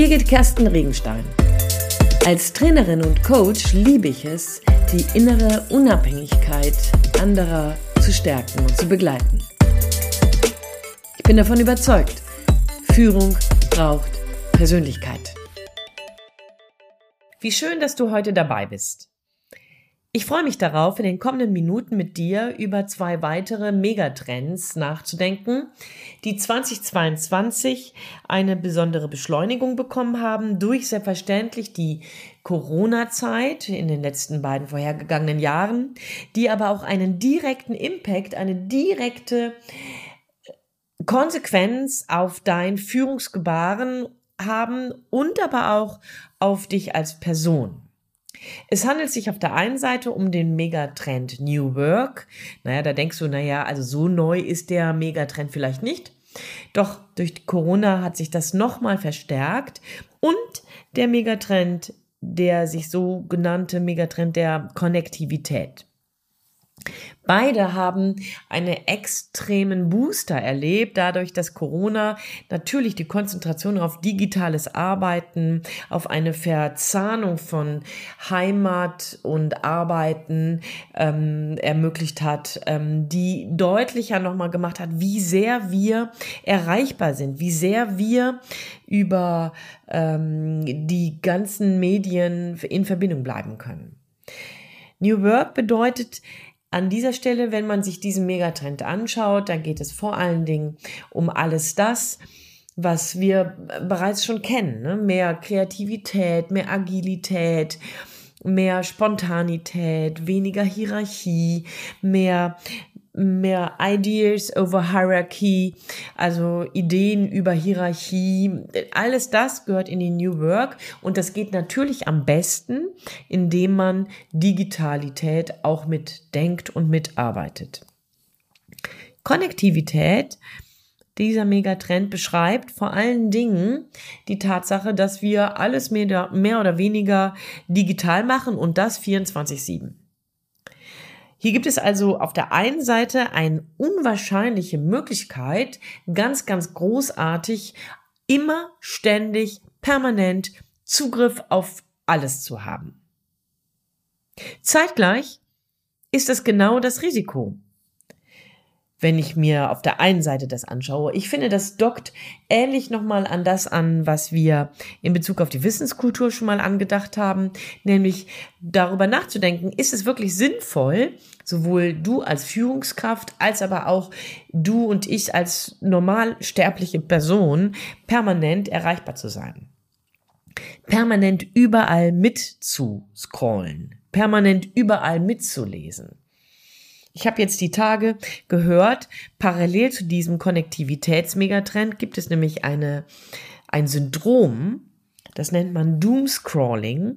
Birgit Kersten Regenstein. Als Trainerin und Coach liebe ich es, die innere Unabhängigkeit anderer zu stärken und zu begleiten. Ich bin davon überzeugt, Führung braucht Persönlichkeit. Wie schön, dass du heute dabei bist. Ich freue mich darauf, in den kommenden Minuten mit dir über zwei weitere Megatrends nachzudenken, die 2022 eine besondere Beschleunigung bekommen haben durch selbstverständlich die Corona-Zeit in den letzten beiden vorhergegangenen Jahren, die aber auch einen direkten Impact, eine direkte Konsequenz auf dein Führungsgebaren haben und aber auch auf dich als Person. Es handelt sich auf der einen Seite um den Megatrend New Work. Naja, da denkst du, naja, also so neu ist der Megatrend vielleicht nicht. Doch durch Corona hat sich das nochmal verstärkt und der Megatrend, der sich so genannte Megatrend der Konnektivität. Beide haben einen extremen Booster erlebt, dadurch, dass Corona natürlich die Konzentration auf digitales Arbeiten, auf eine Verzahnung von Heimat und Arbeiten ähm, ermöglicht hat, ähm, die deutlicher nochmal gemacht hat, wie sehr wir erreichbar sind, wie sehr wir über ähm, die ganzen Medien in Verbindung bleiben können. New Work bedeutet, an dieser Stelle, wenn man sich diesen Megatrend anschaut, dann geht es vor allen Dingen um alles das, was wir bereits schon kennen. Ne? Mehr Kreativität, mehr Agilität, mehr Spontanität, weniger Hierarchie, mehr mehr Ideas over Hierarchy, also Ideen über Hierarchie. Alles das gehört in die New Work und das geht natürlich am besten, indem man Digitalität auch mitdenkt und mitarbeitet. Konnektivität, dieser Megatrend beschreibt vor allen Dingen die Tatsache, dass wir alles mehr, mehr oder weniger digital machen und das 24-7. Hier gibt es also auf der einen Seite eine unwahrscheinliche Möglichkeit, ganz, ganz großartig, immer, ständig, permanent Zugriff auf alles zu haben. Zeitgleich ist das genau das Risiko wenn ich mir auf der einen Seite das anschaue. Ich finde, das dockt ähnlich nochmal an das an, was wir in Bezug auf die Wissenskultur schon mal angedacht haben, nämlich darüber nachzudenken, ist es wirklich sinnvoll, sowohl du als Führungskraft als aber auch du und ich als normal sterbliche Person permanent erreichbar zu sein. Permanent überall mitzuscrollen, permanent überall mitzulesen. Ich habe jetzt die Tage gehört, parallel zu diesem Konnektivitätsmegatrend gibt es nämlich eine, ein Syndrom, das nennt man Doomscrawling.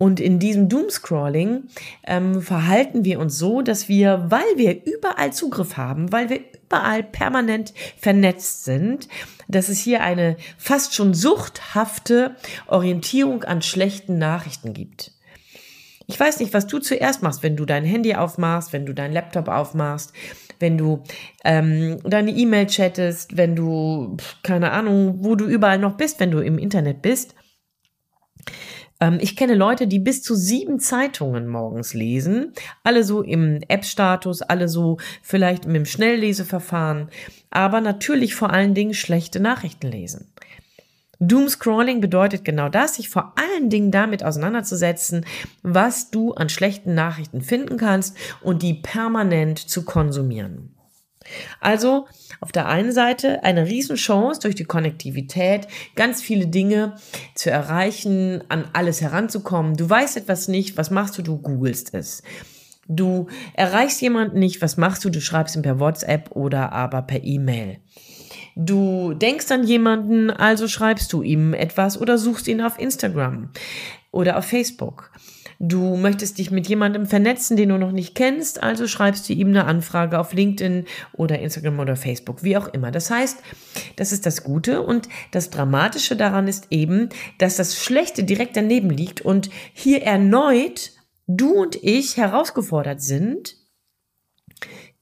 Und in diesem Doomscrawling ähm, verhalten wir uns so, dass wir, weil wir überall Zugriff haben, weil wir überall permanent vernetzt sind, dass es hier eine fast schon suchthafte Orientierung an schlechten Nachrichten gibt. Ich weiß nicht, was du zuerst machst, wenn du dein Handy aufmachst, wenn du deinen Laptop aufmachst, wenn du ähm, deine E-Mail chattest, wenn du, keine Ahnung, wo du überall noch bist, wenn du im Internet bist. Ähm, ich kenne Leute, die bis zu sieben Zeitungen morgens lesen, alle so im App-Status, alle so vielleicht mit dem Schnellleseverfahren, aber natürlich vor allen Dingen schlechte Nachrichten lesen. Doomscrolling bedeutet genau das, sich vor allen Dingen damit auseinanderzusetzen, was du an schlechten Nachrichten finden kannst und die permanent zu konsumieren. Also auf der einen Seite eine Riesenchance durch die Konnektivität, ganz viele Dinge zu erreichen, an alles heranzukommen. Du weißt etwas nicht, was machst du? Du googelst es. Du erreichst jemanden nicht, was machst du? Du schreibst ihn per WhatsApp oder aber per E-Mail. Du denkst an jemanden, also schreibst du ihm etwas oder suchst ihn auf Instagram oder auf Facebook. Du möchtest dich mit jemandem vernetzen, den du noch nicht kennst, also schreibst du ihm eine Anfrage auf LinkedIn oder Instagram oder Facebook, wie auch immer. Das heißt, das ist das Gute und das Dramatische daran ist eben, dass das Schlechte direkt daneben liegt und hier erneut du und ich herausgefordert sind,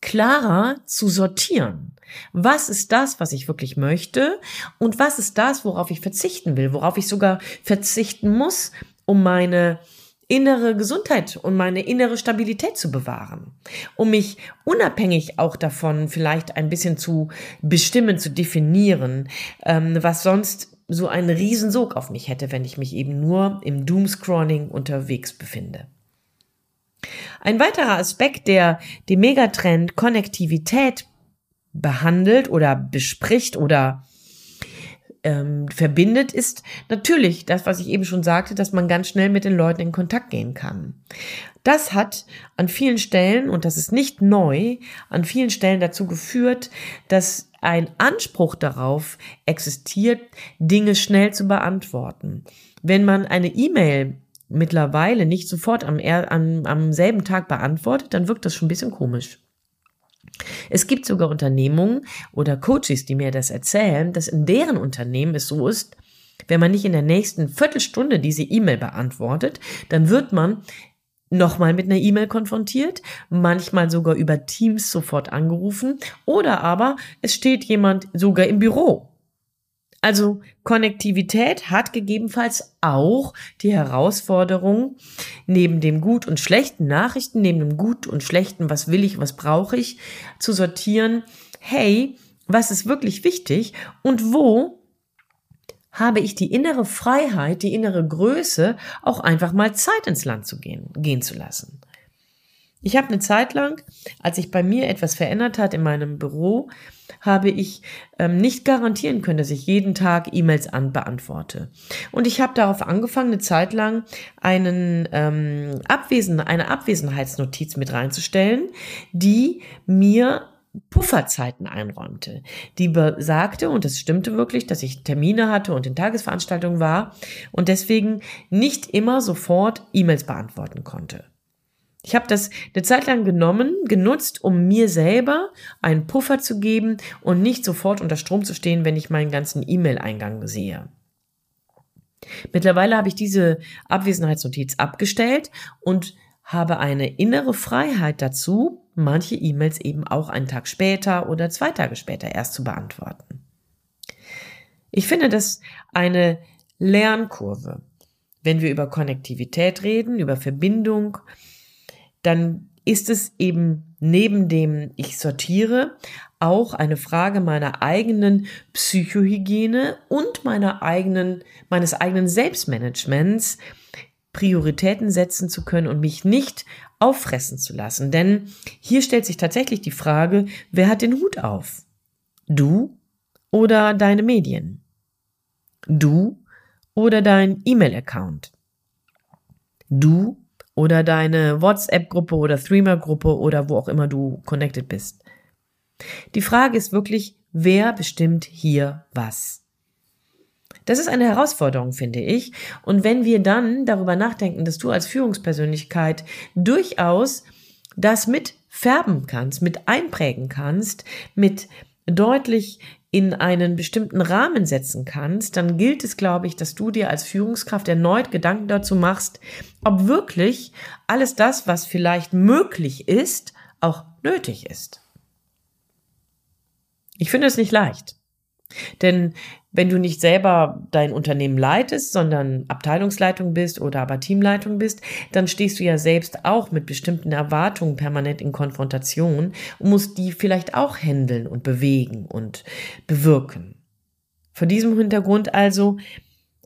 klarer zu sortieren. Was ist das, was ich wirklich möchte? Und was ist das, worauf ich verzichten will, worauf ich sogar verzichten muss, um meine innere Gesundheit und meine innere Stabilität zu bewahren, um mich unabhängig auch davon vielleicht ein bisschen zu bestimmen, zu definieren, ähm, was sonst so einen Riesensog auf mich hätte, wenn ich mich eben nur im Doomscrolling unterwegs befinde. Ein weiterer Aspekt, der den Megatrend Konnektivität behandelt oder bespricht oder ähm, verbindet, ist natürlich das, was ich eben schon sagte, dass man ganz schnell mit den Leuten in Kontakt gehen kann. Das hat an vielen Stellen, und das ist nicht neu, an vielen Stellen dazu geführt, dass ein Anspruch darauf existiert, Dinge schnell zu beantworten. Wenn man eine E-Mail mittlerweile nicht sofort am, am, am selben Tag beantwortet, dann wirkt das schon ein bisschen komisch. Es gibt sogar Unternehmungen oder Coaches, die mir das erzählen, dass in deren Unternehmen es so ist, wenn man nicht in der nächsten Viertelstunde diese E-Mail beantwortet, dann wird man nochmal mit einer E-Mail konfrontiert, manchmal sogar über Teams sofort angerufen oder aber es steht jemand sogar im Büro also Konnektivität hat gegebenenfalls auch die Herausforderung, neben dem gut und schlechten Nachrichten, neben dem gut und schlechten, was will ich, was brauche ich, zu sortieren, hey, was ist wirklich wichtig und wo habe ich die innere Freiheit, die innere Größe, auch einfach mal Zeit ins Land zu gehen, gehen zu lassen. Ich habe eine Zeit lang, als sich bei mir etwas verändert hat in meinem Büro, habe ich ähm, nicht garantieren können, dass ich jeden Tag E-Mails beantworte. Und ich habe darauf angefangen, eine Zeit lang einen ähm, Abwesen, eine Abwesenheitsnotiz mit reinzustellen, die mir Pufferzeiten einräumte, die besagte, und das stimmte wirklich, dass ich Termine hatte und in Tagesveranstaltungen war und deswegen nicht immer sofort E-Mails beantworten konnte. Ich habe das eine Zeit lang genommen, genutzt, um mir selber einen Puffer zu geben und nicht sofort unter Strom zu stehen, wenn ich meinen ganzen E-Mail-Eingang sehe. Mittlerweile habe ich diese Abwesenheitsnotiz abgestellt und habe eine innere Freiheit dazu, manche E-Mails eben auch einen Tag später oder zwei Tage später erst zu beantworten. Ich finde das eine Lernkurve, wenn wir über Konnektivität reden, über Verbindung, dann ist es eben neben dem ich sortiere auch eine Frage meiner eigenen Psychohygiene und meiner eigenen, meines eigenen Selbstmanagements, Prioritäten setzen zu können und mich nicht auffressen zu lassen. Denn hier stellt sich tatsächlich die Frage, wer hat den Hut auf? Du oder deine Medien? Du oder dein E-Mail-Account? Du oder deine WhatsApp-Gruppe oder Threema-Gruppe oder wo auch immer du connected bist. Die Frage ist wirklich, wer bestimmt hier was? Das ist eine Herausforderung, finde ich. Und wenn wir dann darüber nachdenken, dass du als Führungspersönlichkeit durchaus das mit färben kannst, mit einprägen kannst, mit deutlich in einen bestimmten Rahmen setzen kannst, dann gilt es, glaube ich, dass du dir als Führungskraft erneut Gedanken dazu machst, ob wirklich alles das, was vielleicht möglich ist, auch nötig ist. Ich finde es nicht leicht. Denn wenn du nicht selber dein Unternehmen leitest, sondern Abteilungsleitung bist oder aber Teamleitung bist, dann stehst du ja selbst auch mit bestimmten Erwartungen permanent in Konfrontation und musst die vielleicht auch handeln und bewegen und bewirken. Vor diesem Hintergrund also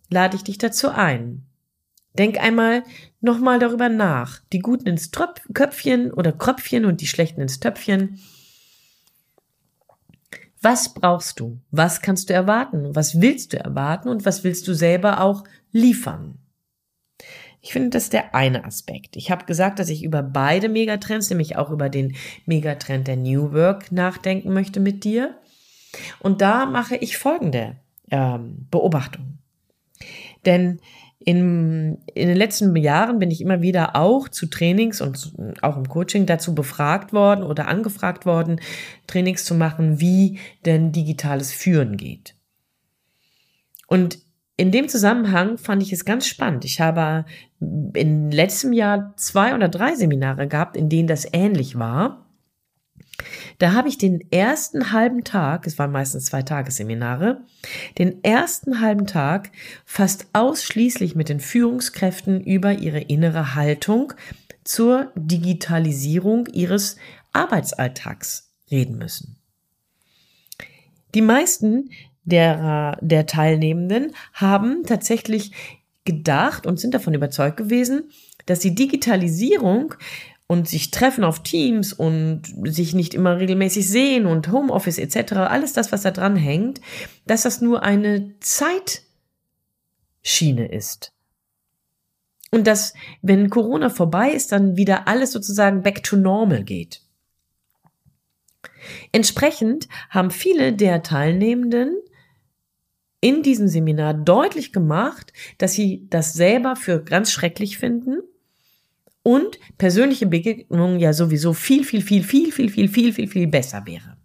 lade ich dich dazu ein. Denk einmal nochmal darüber nach. Die Guten ins Köpfchen oder Kröpfchen und die Schlechten ins Töpfchen. Was brauchst du? Was kannst du erwarten? Was willst du erwarten? Und was willst du selber auch liefern? Ich finde, das ist der eine Aspekt. Ich habe gesagt, dass ich über beide Megatrends, nämlich auch über den Megatrend der New Work nachdenken möchte mit dir. Und da mache ich folgende ähm, Beobachtung. Denn in, in den letzten Jahren bin ich immer wieder auch zu Trainings und auch im Coaching dazu befragt worden oder angefragt worden, Trainings zu machen, wie denn digitales Führen geht. Und in dem Zusammenhang fand ich es ganz spannend. Ich habe in letztem Jahr zwei oder drei Seminare gehabt, in denen das ähnlich war. Da habe ich den ersten halben Tag, es waren meistens zwei Tagesseminare, den ersten halben Tag fast ausschließlich mit den Führungskräften über ihre innere Haltung zur Digitalisierung ihres Arbeitsalltags reden müssen. Die meisten der, der Teilnehmenden haben tatsächlich gedacht und sind davon überzeugt gewesen, dass die Digitalisierung und sich treffen auf Teams und sich nicht immer regelmäßig sehen und Homeoffice etc., alles das, was da dran hängt, dass das nur eine Zeitschiene ist. Und dass, wenn Corona vorbei ist, dann wieder alles sozusagen back to normal geht. Entsprechend haben viele der Teilnehmenden in diesem Seminar deutlich gemacht, dass sie das selber für ganz schrecklich finden und persönliche Begegnungen ja sowieso viel, viel, viel, viel, viel, viel, viel, viel, viel besser wäre.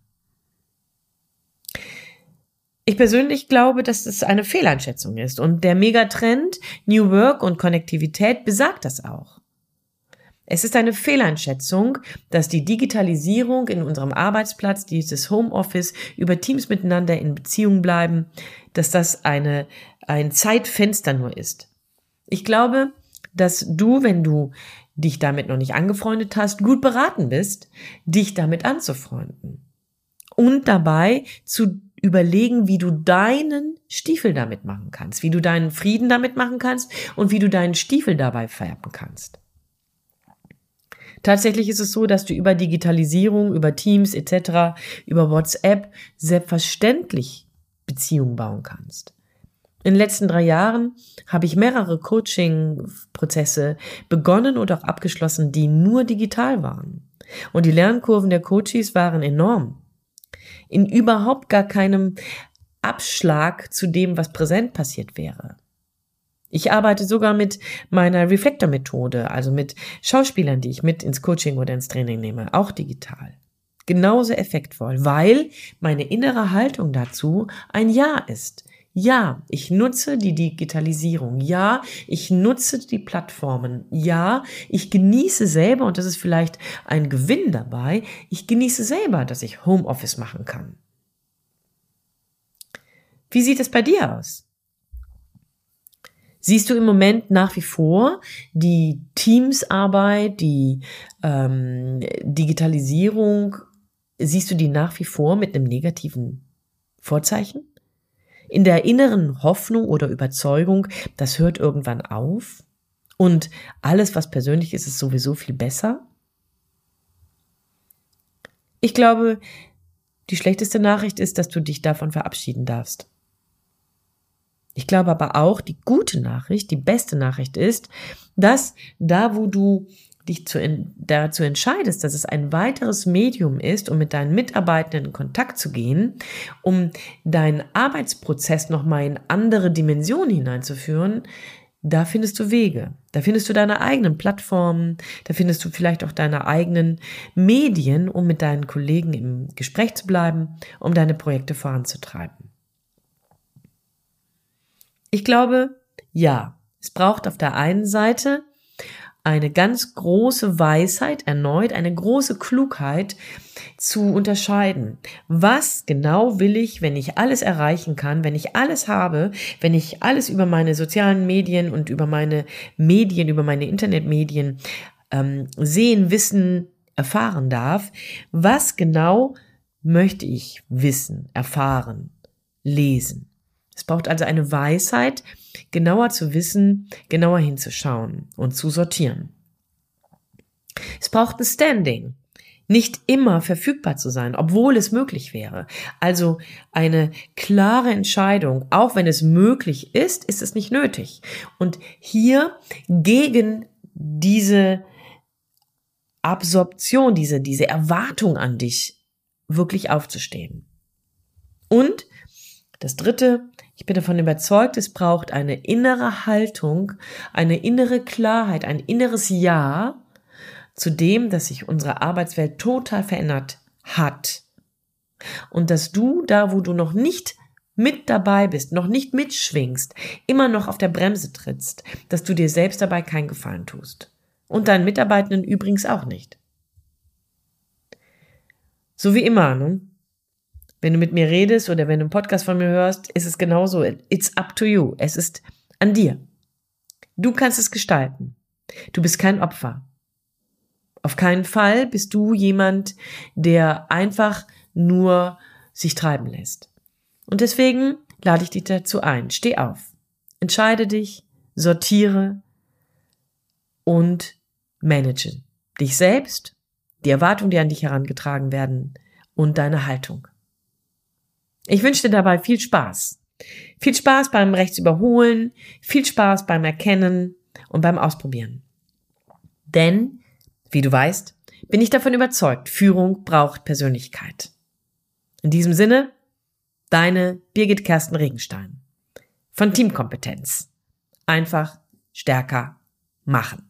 Ich persönlich glaube, dass es eine Fehleinschätzung ist und der Megatrend New Work und Konnektivität besagt das auch. Es ist eine Fehleinschätzung, dass die Digitalisierung in unserem Arbeitsplatz, dieses Homeoffice, über Teams miteinander in Beziehung bleiben, dass das eine, ein Zeitfenster nur ist. Ich glaube, dass du, wenn du dich damit noch nicht angefreundet hast, gut beraten bist, dich damit anzufreunden. Und dabei zu überlegen, wie du deinen Stiefel damit machen kannst, wie du deinen Frieden damit machen kannst und wie du deinen Stiefel dabei färben kannst. Tatsächlich ist es so, dass du über Digitalisierung, über Teams etc., über WhatsApp selbstverständlich Beziehungen bauen kannst. In den letzten drei Jahren habe ich mehrere Coaching-Prozesse begonnen und auch abgeschlossen, die nur digital waren. Und die Lernkurven der Coaches waren enorm. In überhaupt gar keinem Abschlag zu dem, was präsent passiert wäre. Ich arbeite sogar mit meiner Reflektor-Methode, also mit Schauspielern, die ich mit ins Coaching oder ins Training nehme, auch digital. Genauso effektvoll, weil meine innere Haltung dazu ein Ja ist. Ja, ich nutze die Digitalisierung. Ja, ich nutze die Plattformen. Ja, ich genieße selber, und das ist vielleicht ein Gewinn dabei, ich genieße selber, dass ich Homeoffice machen kann. Wie sieht es bei dir aus? Siehst du im Moment nach wie vor die Teamsarbeit, die ähm, Digitalisierung, siehst du die nach wie vor mit einem negativen Vorzeichen? In der inneren Hoffnung oder Überzeugung, das hört irgendwann auf und alles, was persönlich ist, ist sowieso viel besser? Ich glaube, die schlechteste Nachricht ist, dass du dich davon verabschieden darfst. Ich glaube aber auch, die gute Nachricht, die beste Nachricht ist, dass da, wo du dich zu, dazu entscheidest, dass es ein weiteres Medium ist, um mit deinen Mitarbeitenden in Kontakt zu gehen, um deinen Arbeitsprozess nochmal in andere Dimensionen hineinzuführen, da findest du Wege. Da findest du deine eigenen Plattformen, da findest du vielleicht auch deine eigenen Medien, um mit deinen Kollegen im Gespräch zu bleiben, um deine Projekte voranzutreiben. Ich glaube, ja, es braucht auf der einen Seite eine ganz große Weisheit, erneut eine große Klugheit zu unterscheiden. Was genau will ich, wenn ich alles erreichen kann, wenn ich alles habe, wenn ich alles über meine sozialen Medien und über meine Medien, über meine Internetmedien ähm, sehen, wissen, erfahren darf? Was genau möchte ich wissen, erfahren, lesen? Es braucht also eine Weisheit, genauer zu wissen, genauer hinzuschauen und zu sortieren. Es braucht ein Standing, nicht immer verfügbar zu sein, obwohl es möglich wäre. Also eine klare Entscheidung, auch wenn es möglich ist, ist es nicht nötig. Und hier gegen diese Absorption, diese, diese Erwartung an dich wirklich aufzustehen. Und das dritte, ich bin davon überzeugt, es braucht eine innere Haltung, eine innere Klarheit, ein inneres Ja zu dem, dass sich unsere Arbeitswelt total verändert hat. Und dass du da, wo du noch nicht mit dabei bist, noch nicht mitschwingst, immer noch auf der Bremse trittst, dass du dir selbst dabei keinen Gefallen tust. Und deinen Mitarbeitenden übrigens auch nicht. So wie immer, ne? Wenn du mit mir redest oder wenn du einen Podcast von mir hörst, ist es genauso. It's up to you. Es ist an dir. Du kannst es gestalten. Du bist kein Opfer. Auf keinen Fall bist du jemand, der einfach nur sich treiben lässt. Und deswegen lade ich dich dazu ein. Steh auf. Entscheide dich, sortiere und manage dich selbst, die Erwartungen, die an dich herangetragen werden und deine Haltung. Ich wünsche dir dabei viel Spaß. Viel Spaß beim Rechtsüberholen, viel Spaß beim Erkennen und beim Ausprobieren. Denn, wie du weißt, bin ich davon überzeugt, Führung braucht Persönlichkeit. In diesem Sinne, deine Birgit Kersten Regenstein von Teamkompetenz. Einfach stärker machen.